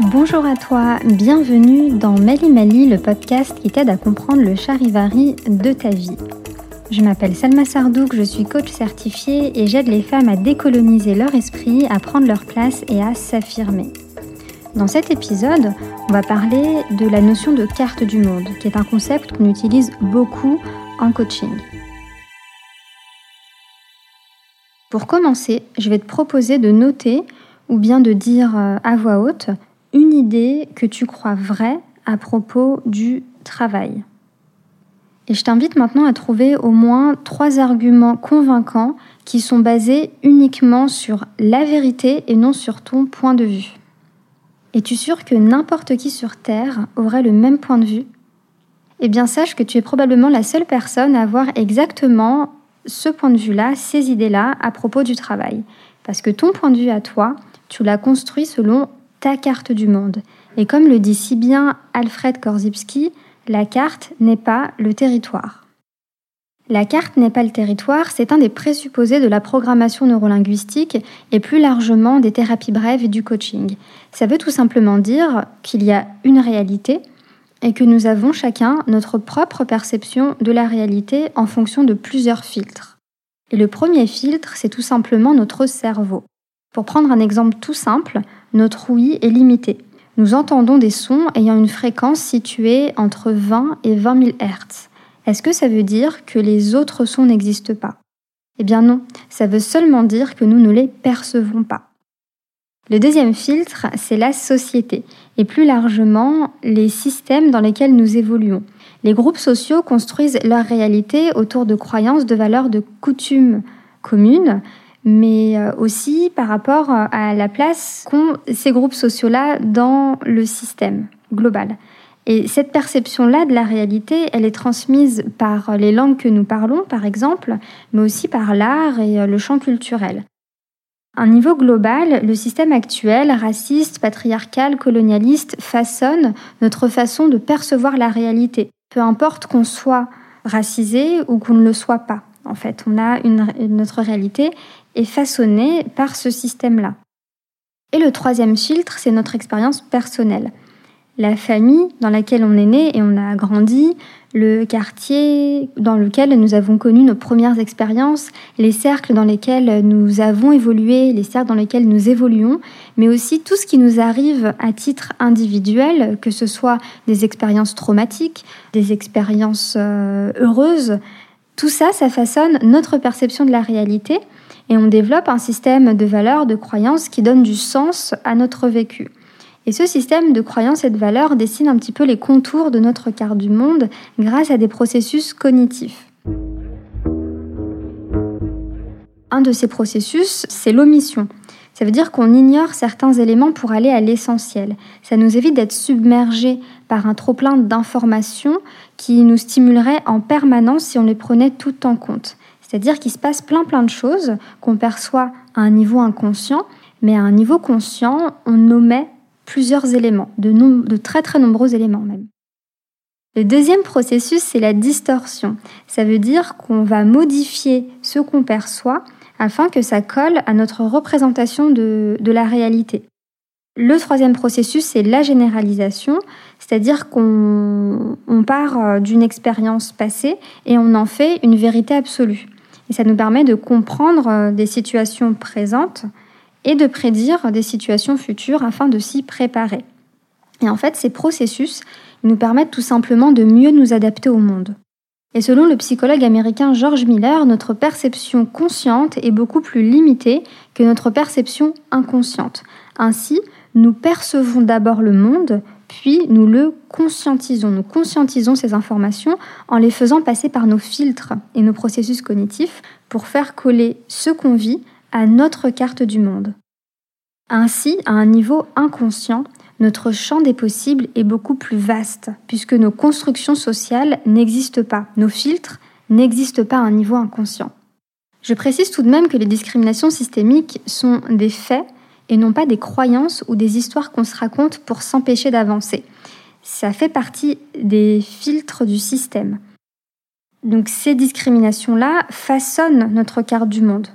Bonjour à toi, bienvenue dans Mali Mali, le podcast qui t'aide à comprendre le charivari de ta vie. Je m'appelle Salma Sardouk, je suis coach certifiée et j'aide les femmes à décoloniser leur esprit, à prendre leur place et à s'affirmer. Dans cet épisode, on va parler de la notion de carte du monde, qui est un concept qu'on utilise beaucoup en coaching. Pour commencer, je vais te proposer de noter ou bien de dire euh, à voix haute une idée que tu crois vraie à propos du travail. Et je t'invite maintenant à trouver au moins trois arguments convaincants qui sont basés uniquement sur la vérité et non sur ton point de vue. Es-tu sûr que n'importe qui sur Terre aurait le même point de vue? Eh bien sache que tu es probablement la seule personne à avoir exactement ce point de vue-là, ces idées-là à propos du travail. Parce que ton point de vue à toi, tu l'as construit selon ta carte du monde. Et comme le dit si bien Alfred Korzybski, la carte n'est pas le territoire. La carte n'est pas le territoire, c'est un des présupposés de la programmation neurolinguistique et plus largement des thérapies brèves et du coaching. Ça veut tout simplement dire qu'il y a une réalité et que nous avons chacun notre propre perception de la réalité en fonction de plusieurs filtres. Et le premier filtre, c'est tout simplement notre cerveau. Pour prendre un exemple tout simple, notre ouïe est limitée. Nous entendons des sons ayant une fréquence située entre 20 et 20 000 Hz. Est-ce que ça veut dire que les autres sons n'existent pas? Eh bien non, ça veut seulement dire que nous ne les percevons pas. Le deuxième filtre, c'est la société, et plus largement les systèmes dans lesquels nous évoluons. Les groupes sociaux construisent leur réalité autour de croyances, de valeurs, de coutumes communes, mais euh, aussi par rapport euh, à la place qu'ont ces groupes sociaux-là dans le système global. Et cette perception-là de la réalité, elle est transmise par les langues que nous parlons, par exemple, mais aussi par l'art et euh, le champ culturel. À un niveau global, le système actuel, raciste, patriarcal, colonialiste, façonne notre façon de percevoir la réalité, peu importe qu'on soit racisé ou qu'on ne le soit pas. En fait, on a une, notre réalité est façonnée par ce système-là. Et le troisième filtre, c'est notre expérience personnelle. La famille dans laquelle on est né et on a grandi, le quartier dans lequel nous avons connu nos premières expériences, les cercles dans lesquels nous avons évolué, les cercles dans lesquels nous évoluons, mais aussi tout ce qui nous arrive à titre individuel, que ce soit des expériences traumatiques, des expériences euh, heureuses, tout ça, ça façonne notre perception de la réalité et on développe un système de valeurs, de croyances qui donne du sens à notre vécu. Et ce système de croyances et de valeurs dessine un petit peu les contours de notre carte du monde grâce à des processus cognitifs. Un de ces processus, c'est l'omission. Ça veut dire qu'on ignore certains éléments pour aller à l'essentiel. Ça nous évite d'être submergés par un trop-plein d'informations qui nous stimulerait en permanence si on les prenait tout en compte. C'est-à-dire qu'il se passe plein plein de choses qu'on perçoit à un niveau inconscient, mais à un niveau conscient, on omet plusieurs éléments, de, de très très nombreux éléments même. Le deuxième processus, c'est la distorsion. Ça veut dire qu'on va modifier ce qu'on perçoit afin que ça colle à notre représentation de, de la réalité. Le troisième processus, c'est la généralisation, c'est-à-dire qu'on part euh, d'une expérience passée et on en fait une vérité absolue. Et ça nous permet de comprendre euh, des situations présentes et de prédire des situations futures afin de s'y préparer. Et en fait, ces processus nous permettent tout simplement de mieux nous adapter au monde. Et selon le psychologue américain George Miller, notre perception consciente est beaucoup plus limitée que notre perception inconsciente. Ainsi, nous percevons d'abord le monde, puis nous le conscientisons. Nous conscientisons ces informations en les faisant passer par nos filtres et nos processus cognitifs pour faire coller ce qu'on vit à notre carte du monde. Ainsi, à un niveau inconscient, notre champ des possibles est beaucoup plus vaste, puisque nos constructions sociales n'existent pas, nos filtres n'existent pas à un niveau inconscient. Je précise tout de même que les discriminations systémiques sont des faits et non pas des croyances ou des histoires qu'on se raconte pour s'empêcher d'avancer. Ça fait partie des filtres du système. Donc ces discriminations-là façonnent notre carte du monde.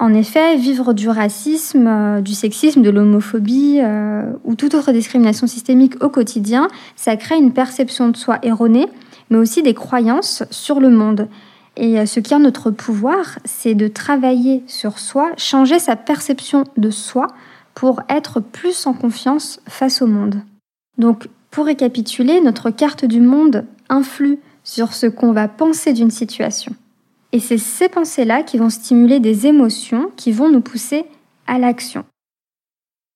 En effet, vivre du racisme, euh, du sexisme, de l'homophobie euh, ou toute autre discrimination systémique au quotidien, ça crée une perception de soi erronée, mais aussi des croyances sur le monde. Et euh, ce qui est notre pouvoir, c'est de travailler sur soi, changer sa perception de soi pour être plus en confiance face au monde. Donc, pour récapituler, notre carte du monde influe sur ce qu'on va penser d'une situation. Et c'est ces pensées-là qui vont stimuler des émotions qui vont nous pousser à l'action.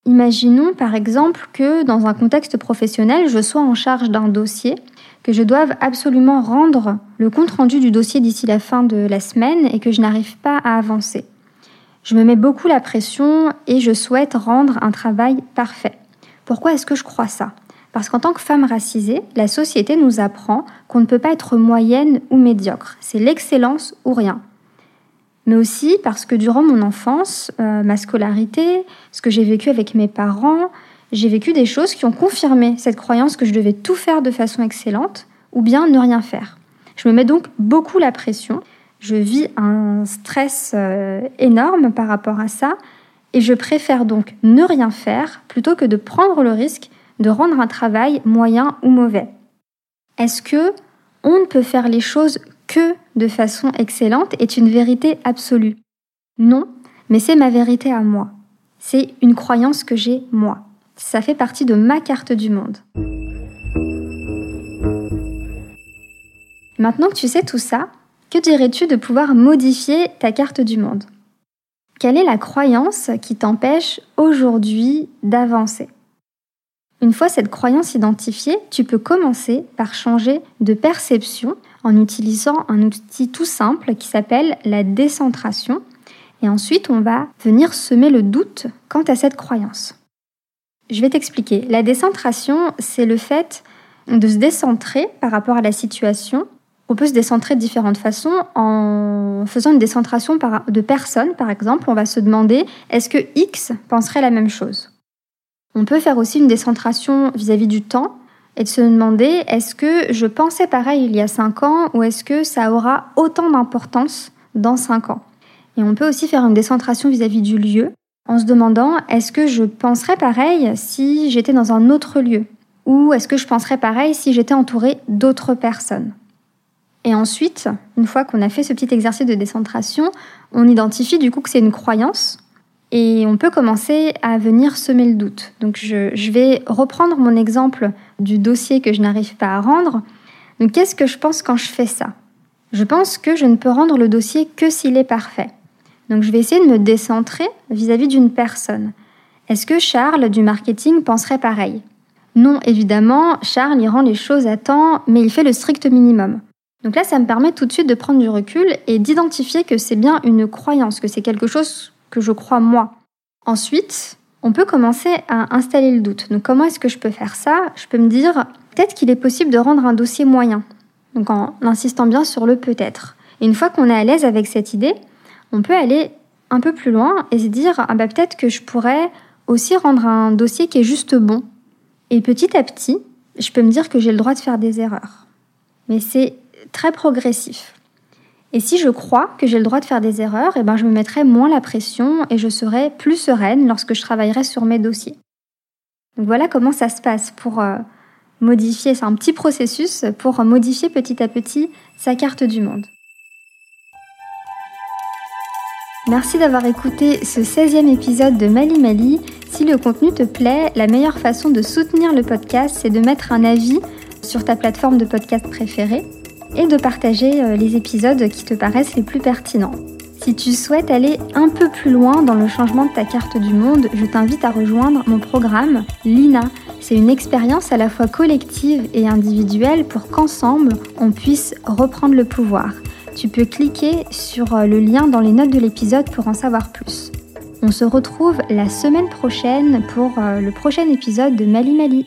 Imaginons par exemple que dans un contexte professionnel, je sois en charge d'un dossier, que je doive absolument rendre le compte-rendu du dossier d'ici la fin de la semaine et que je n'arrive pas à avancer. Je me mets beaucoup la pression et je souhaite rendre un travail parfait. Pourquoi est-ce que je crois ça? Parce qu'en tant que femme racisée, la société nous apprend qu'on ne peut pas être moyenne ou médiocre. C'est l'excellence ou rien. Mais aussi parce que durant mon enfance, euh, ma scolarité, ce que j'ai vécu avec mes parents, j'ai vécu des choses qui ont confirmé cette croyance que je devais tout faire de façon excellente ou bien ne rien faire. Je me mets donc beaucoup la pression. Je vis un stress euh, énorme par rapport à ça et je préfère donc ne rien faire plutôt que de prendre le risque de rendre un travail moyen ou mauvais Est-ce que on ne peut faire les choses que de façon excellente est une vérité absolue? Non, mais c'est ma vérité à moi. C'est une croyance que j'ai moi. Ça fait partie de ma carte du monde. Maintenant que tu sais tout ça, que dirais-tu de pouvoir modifier ta carte du monde? Quelle est la croyance qui t'empêche aujourd'hui d'avancer? Une fois cette croyance identifiée, tu peux commencer par changer de perception en utilisant un outil tout simple qui s'appelle la décentration. Et ensuite, on va venir semer le doute quant à cette croyance. Je vais t'expliquer. La décentration, c'est le fait de se décentrer par rapport à la situation. On peut se décentrer de différentes façons en faisant une décentration de personnes, par exemple. On va se demander est-ce que X penserait la même chose? On peut faire aussi une décentration vis-à-vis du temps et de se demander est-ce que je pensais pareil il y a 5 ans ou est-ce que ça aura autant d'importance dans 5 ans? Et on peut aussi faire une décentration vis-à-vis du lieu en se demandant est-ce que je penserais pareil si j'étais dans un autre lieu ou est-ce que je penserais pareil si j'étais entouré d'autres personnes? Et ensuite, une fois qu'on a fait ce petit exercice de décentration, on identifie du coup que c'est une croyance et on peut commencer à venir semer le doute. Donc je, vais reprendre mon exemple du dossier que je n'arrive pas à rendre. Donc qu'est-ce que je pense quand je fais ça? Je pense que je ne peux rendre le dossier que s'il est parfait. Donc je vais essayer de me décentrer vis-à-vis d'une personne. Est-ce que Charles du marketing penserait pareil? Non, évidemment, Charles y rend les choses à temps, mais il fait le strict minimum. Donc là, ça me permet tout de suite de prendre du recul et d'identifier que c'est bien une croyance, que c'est quelque chose que je crois moi. Ensuite, on peut commencer à installer le doute. Donc comment est-ce que je peux faire ça? Je peux me dire peut-être qu'il est possible de rendre un dossier moyen. Donc en insistant bien sur le peut-être. Et une fois qu'on est à l'aise avec cette idée, on peut aller un peu plus loin et se dire ah bah peut-être que je pourrais aussi rendre un dossier qui est juste bon. Et petit à petit, je peux me dire que j'ai le droit de faire des erreurs. Mais c'est très progressif. Et si je crois que j'ai le droit de faire des erreurs, eh ben je me mettrai moins la pression et je serai plus sereine lorsque je travaillerai sur mes dossiers. Donc voilà comment ça se passe pour euh, modifier, c'est un petit processus pour modifier petit à petit sa carte du monde. Merci d'avoir écouté ce 16e épisode de Mali Mali. Si le contenu te plaît, la meilleure façon de soutenir le podcast, c'est de mettre un avis sur ta plateforme de podcast préférée et de partager euh, les épisodes qui te paraissent les plus pertinents. Si tu souhaites aller un peu plus loin dans le changement de ta carte du monde, je t'invite à rejoindre mon programme Lina. C'est une expérience à la fois collective et individuelle pour qu'ensemble, on puisse reprendre le pouvoir. Tu peux cliquer sur euh, le lien dans les notes de l'épisode pour en savoir plus. On se retrouve la semaine prochaine pour euh, le prochain épisode de Mali Mali.